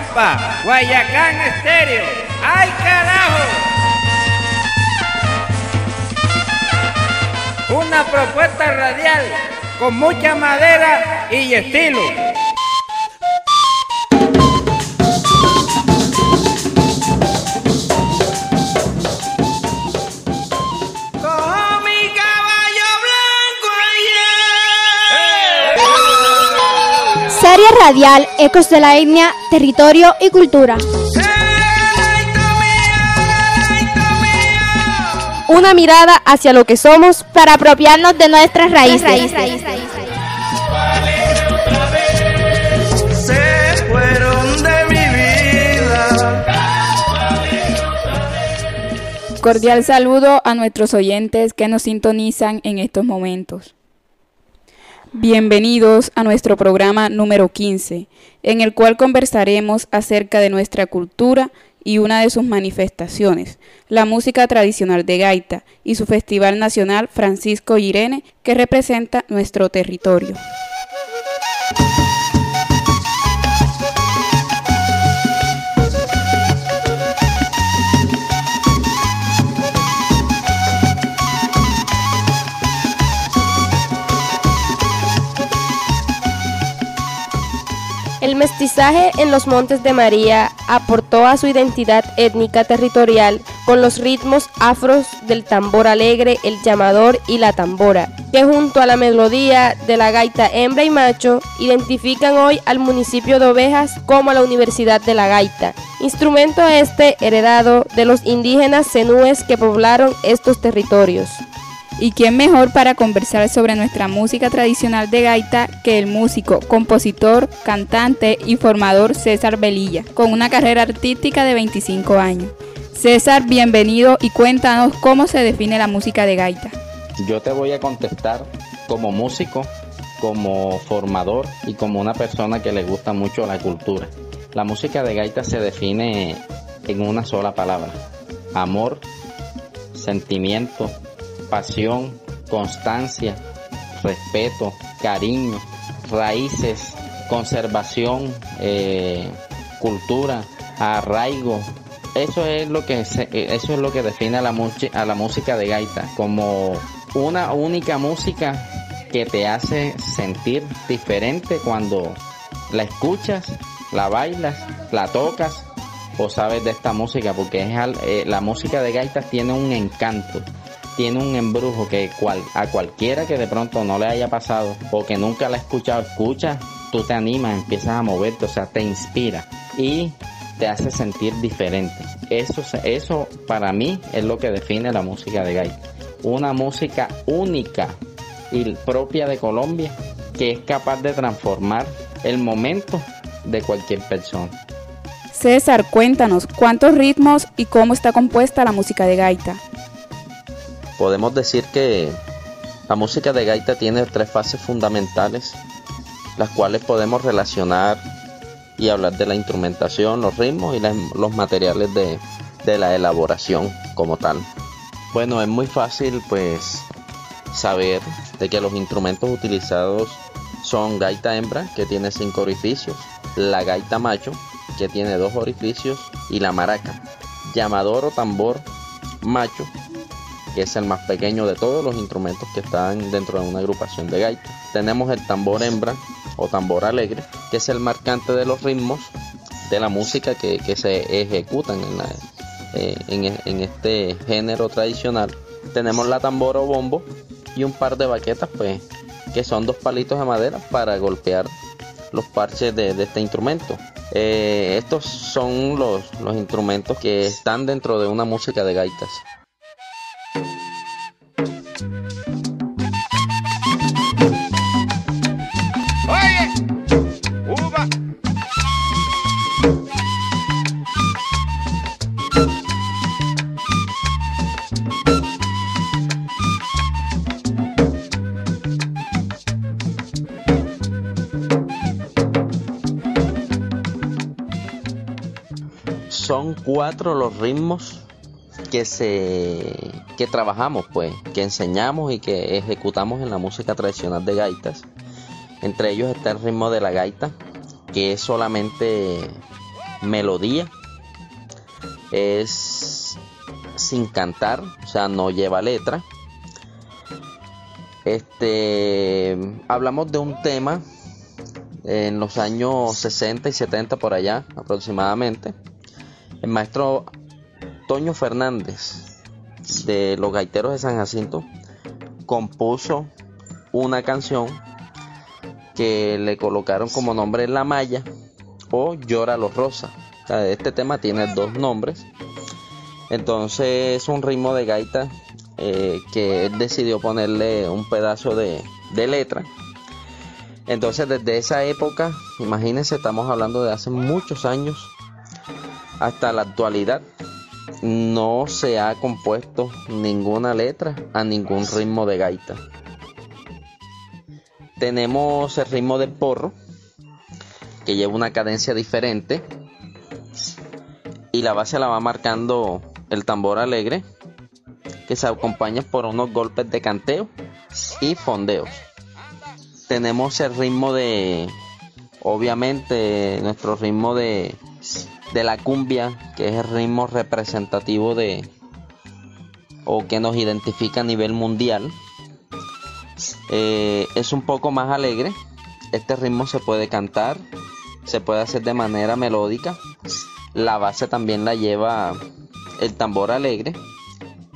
compa, Guayacán Estéreo. ¡Ay, carajo! Una propuesta radial con mucha madera y estilo. Radial Ecos de la Etnia, Territorio y Cultura. Una mirada hacia lo que somos para apropiarnos de nuestras raíces. Cordial saludo a nuestros oyentes que nos sintonizan en estos momentos. Bienvenidos a nuestro programa número 15, en el cual conversaremos acerca de nuestra cultura y una de sus manifestaciones, la música tradicional de gaita y su Festival Nacional Francisco Irene, que representa nuestro territorio. Mestizaje en los Montes de María aportó a su identidad étnica territorial con los ritmos afros del tambor alegre, el llamador y la tambora, que junto a la melodía de la gaita hembra y macho identifican hoy al municipio de Ovejas como la Universidad de la Gaita, instrumento este heredado de los indígenas cenúes que poblaron estos territorios. ¿Y quién mejor para conversar sobre nuestra música tradicional de gaita que el músico, compositor, cantante y formador César Velilla, con una carrera artística de 25 años? César, bienvenido y cuéntanos cómo se define la música de gaita. Yo te voy a contestar como músico, como formador y como una persona que le gusta mucho la cultura. La música de gaita se define en una sola palabra. Amor, sentimiento, pasión, constancia, respeto, cariño, raíces, conservación, eh, cultura, arraigo. Eso es lo que se- eso es lo que define a la, a la música de gaita como una única música que te hace sentir diferente cuando la escuchas, la bailas, la tocas o sabes de esta música porque es eh, la música de gaitas tiene un encanto tiene un embrujo que cual, a cualquiera que de pronto no le haya pasado o que nunca la ha escuchado, escucha, tú te animas, empiezas a moverte, o sea, te inspira y te hace sentir diferente. Eso, eso para mí es lo que define la música de gaita. Una música única y propia de Colombia que es capaz de transformar el momento de cualquier persona. César, cuéntanos cuántos ritmos y cómo está compuesta la música de gaita. Podemos decir que la música de gaita tiene tres fases fundamentales, las cuales podemos relacionar y hablar de la instrumentación, los ritmos y la- los materiales de, de la elaboración como tal. Bueno, es muy fácil pues saber de que los instrumentos utilizados son gaita hembra, que tiene cinco orificios, la gaita macho, que tiene dos orificios, y la maraca. Llamador o tambor macho, que es el más pequeño de todos los instrumentos que están dentro de una agrupación de gaita. Tenemos el tambor hembra o tambor alegre, que es el marcante de los ritmos de la música que, que se ejecutan en, eh, en, e- en este género tradicional. Tenemos la tambora o bombo y un par de baquetas, pues, que son dos palitos de madera para golpear los parches de, de este instrumento. Eh, estos son los, los instrumentos que están dentro de una música de gaitas. Cuatro los ritmos que se que trabajamos pues que enseñamos y que ejecutamos en la música tradicional de gaitas entre ellos está el ritmo de la gaita que es solamente melodía. Es sin cantar, o sea, no lleva letra. Este, hablamos de un tema en los años 60 y 70 por allá aproximadamente. El maestro Toño Fernández de los Gaiteros de San Jacinto compuso una canción que le colocaron como nombre La Maya o Llora los Rosa. este tema tiene dos nombres. Entonces es un ritmo de gaita eh, que él decidió ponerle un pedazo de, de letra. Entonces desde esa época, imagínense, estamos hablando de hace muchos años, hasta la actualidad, no se ha compuesto ninguna letra a ningún ritmo de gaita. Tenemos el ritmo del porro, que lleva una cadencia diferente, y la base la va marcando el tambor alegre, que se acompaña por unos golpes de canteo y fondeos. Tenemos el ritmo de, obviamente, nuestro ritmo de, de la cumbia, que es el ritmo representativo de, o que nos identifica a nivel mundial. Eh, es un poco más alegre. Este ritmo se puede cantar, se puede hacer de manera melódica. La base también la lleva el tambor alegre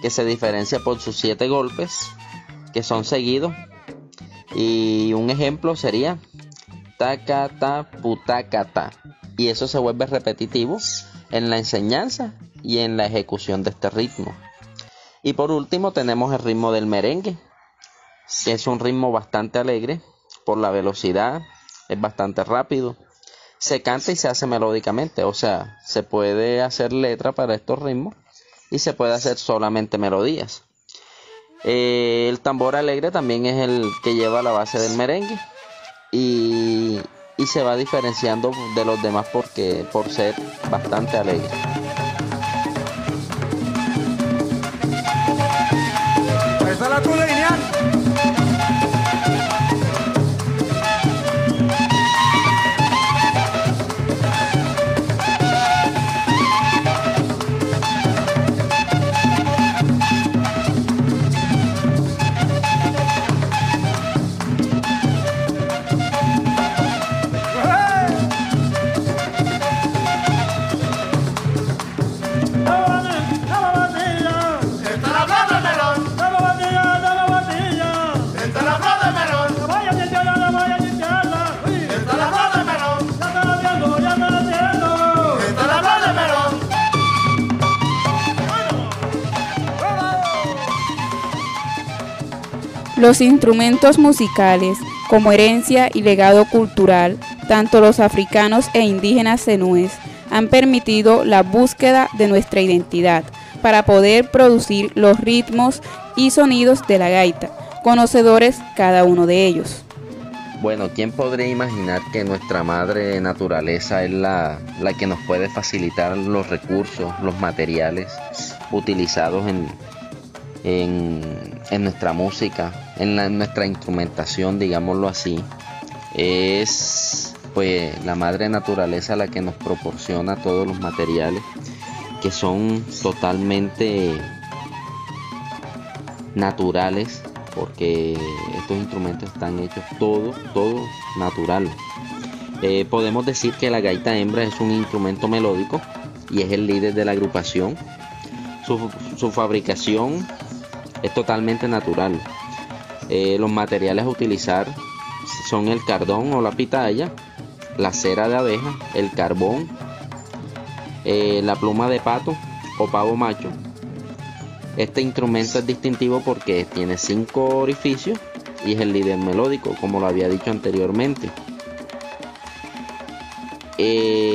que se diferencia por sus siete golpes que son seguidos. Y un ejemplo sería ta putacata. Y eso se vuelve repetitivo en la enseñanza y en la ejecución de este ritmo. Y por último tenemos el ritmo del merengue, que es un ritmo bastante alegre por la velocidad, es bastante rápido. Se canta y se hace melódicamente, o sea, se puede hacer letra para estos ritmos y se puede hacer solamente melodías. Eh, el tambor alegre también es el que lleva la base del merengue y se va diferenciando de los demás porque por ser bastante alegre. Los instrumentos musicales, como herencia y legado cultural, tanto los africanos e indígenas zenúes, han permitido la búsqueda de nuestra identidad para poder producir los ritmos y sonidos de la gaita, conocedores cada uno de ellos. Bueno, ¿quién podría imaginar que nuestra madre naturaleza es la, la que nos puede facilitar los recursos, los materiales utilizados en, en, nuestra música, en, nuestra instrumentación, digámoslo así, es pues la madre naturaleza la que nos proporciona todos los materiales que son totalmente naturales porque estos instrumentos están hechos todo, todo natural. Eh, podemos decir que la gaita hembra es un instrumento melódico y es el líder de la agrupación. Su, su fabricación es totalmente natural. Eh, los materiales a utilizar son el cardón o la pitaya, la cera de abeja, el carbón, eh, la pluma de pato o pavo macho. Este instrumento es distintivo porque tiene cinco orificios y es el líder melódico, como lo había dicho anteriormente. Eh,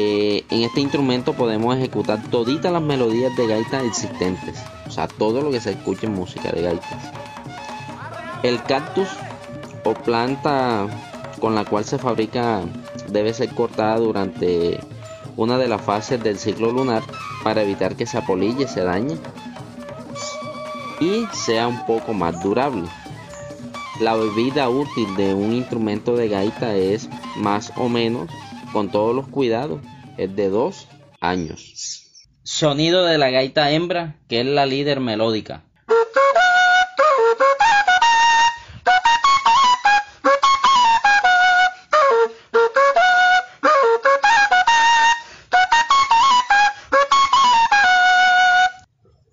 en este instrumento podemos ejecutar toditas las melodías de gaita existentes, o sea, todo lo que se escucha en música de gaitas. El cactus o planta con la cual se fabrica debe ser cortada durante una de las fases del ciclo lunar para evitar que se apolille, se dañe y sea un poco más durable. La vida útil de un instrumento de gaita es más o menos con todos los cuidados, es de 2 años. Sonido de la gaita hembra, que es la líder melódica.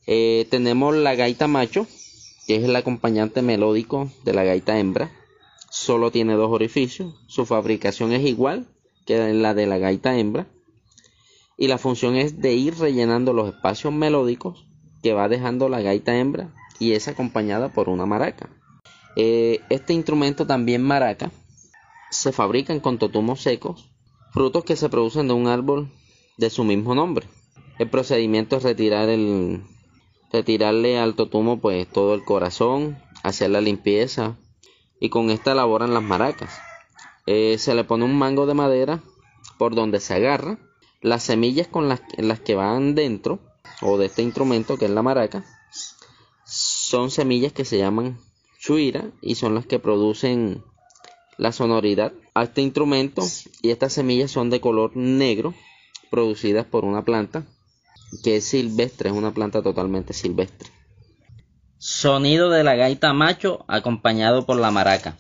Eh, tenemos la gaita macho, que es el acompañante melódico de la gaita hembra. Solo tiene dos orificios. Su fabricación es igual que la de la gaita hembra. Y la función es de ir rellenando los espacios melódicos que va dejando la gaita hembra y es acompañada por una maraca. Eh, este instrumento también maraca se fabrican con totumos secos, frutos que se producen de un árbol de su mismo nombre. El procedimiento es retirar el, retirarle al totumo pues todo el corazón, hacer la limpieza y con esta elaboran las maracas. Eh, se le pone un mango de madera por donde se agarra, las semillas con las, que van dentro o de este instrumento que es la maraca son semillas que se llaman chuira y son las que producen la sonoridad a este instrumento y estas semillas son de color negro producidas por una planta que es silvestre, es una planta totalmente silvestre. Sonido de la gaita macho acompañado por la maraca.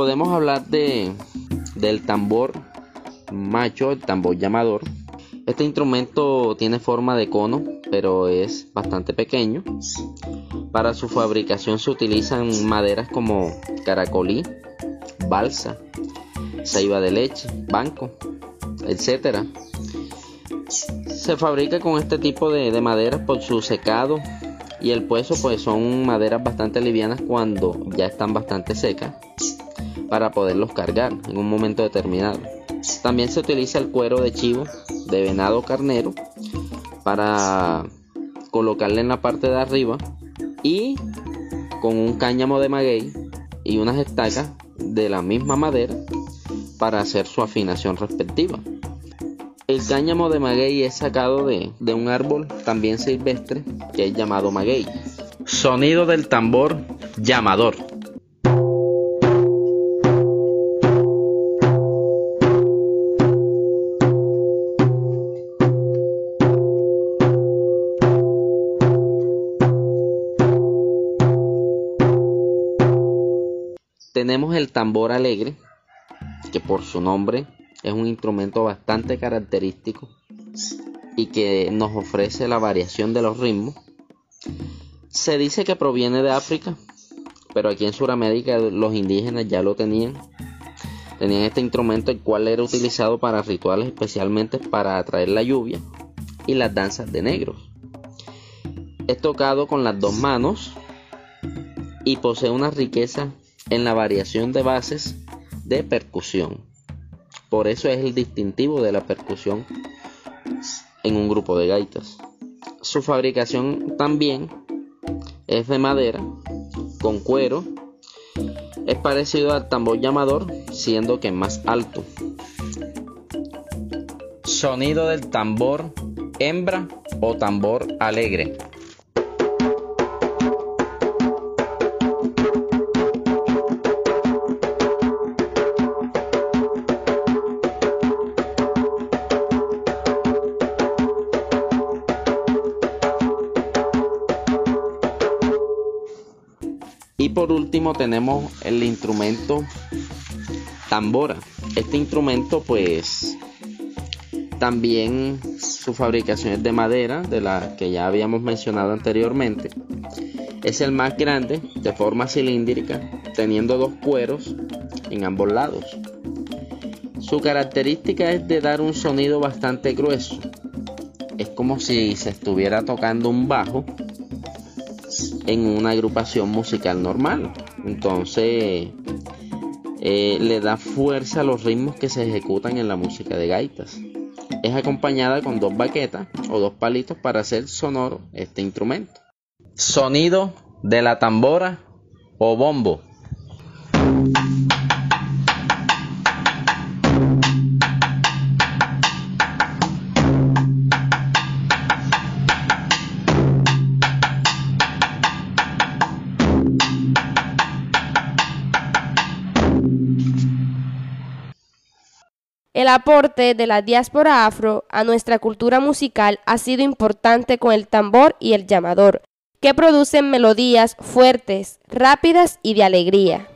Podemos hablar de del tambor macho, el tambor llamador. Este instrumento tiene forma de cono, pero es bastante pequeño. Para su fabricación se utilizan maderas como caracolí, balsa, ceiba de leche, banco, etc. Se fabrica con este tipo de, de maderas por su secado y el puesto pues son maderas bastante livianas cuando ya están bastante secas para poderlos cargar en un momento determinado. También se utiliza el cuero de chivo, de venado carnero, para colocarle en la parte de arriba y con un cáñamo de maguey y unas estacas de la misma madera para hacer su afinación respectiva. El cáñamo de maguey es sacado de, de un árbol también silvestre que es llamado maguey. Sonido del tambor llamador. Tambor alegre, que por su nombre es un instrumento bastante característico y que nos ofrece la variación de los ritmos. Se dice que proviene de África, pero aquí en Sudamérica los indígenas ya lo tenían. Tenían este instrumento el cual era utilizado para rituales especialmente para atraer la lluvia y las danzas de negros. Es tocado con las dos manos y posee una riqueza en la variación de bases de percusión. Por eso es el distintivo de la percusión en un grupo de gaitas. Su fabricación también es de madera, con cuero. Es parecido al tambor llamador, siendo que más alto. Sonido del tambor hembra o tambor alegre. Por último tenemos el instrumento tambora. Este instrumento pues también su fabricación es de madera, de la que ya habíamos mencionado anteriormente. Es el más grande, de forma cilíndrica, teniendo dos cueros en ambos lados. Su característica es de dar un sonido bastante grueso. Es como si se estuviera tocando un bajo en una agrupación musical normal. Entonces eh, le da fuerza a los ritmos que se ejecutan en la música de gaitas. Es acompañada con dos baquetas o dos palitos para hacer sonoro este instrumento. Sonido de la tambora o bombo. Aporte de la diáspora afro a nuestra cultura musical ha sido importante con el tambor y el llamador, que producen melodías fuertes, rápidas y de alegría.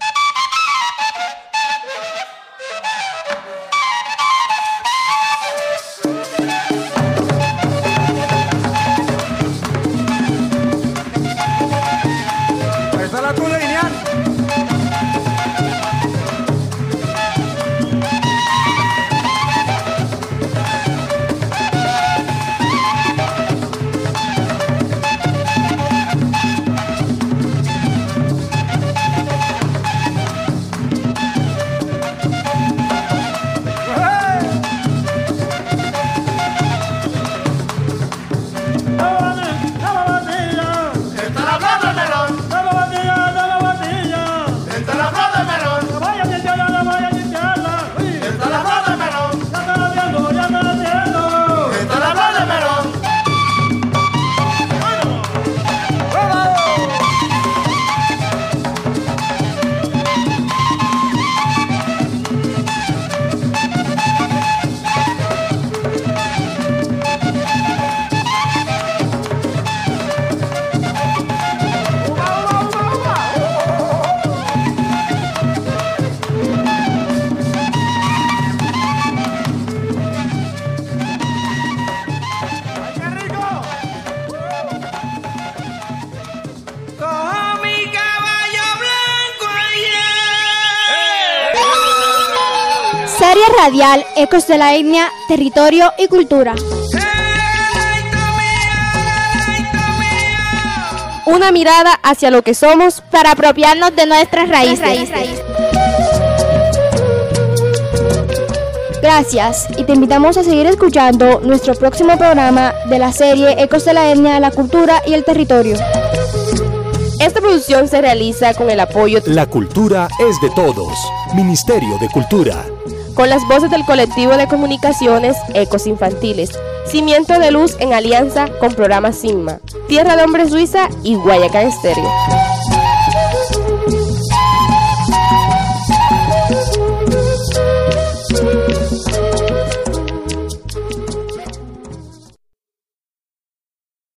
Radial Ecos de la Etnia, Territorio y Cultura. Una mirada hacia lo que somos Para apropiarnos de nuestras raíces. Gracias y te invitamos a seguir escuchando nuestro próximo programa de la serie Ecos de la Etnia, la Cultura y el Territorio. Esta producción se realiza con el apoyo La cultura es de todos. Ministerio de Cultura. Con las voces del colectivo de comunicaciones Ecos Infantiles, Cimiento de Luz en alianza con Programa Sigma, Tierra de Hombre Suiza y Guayacán Estéreo.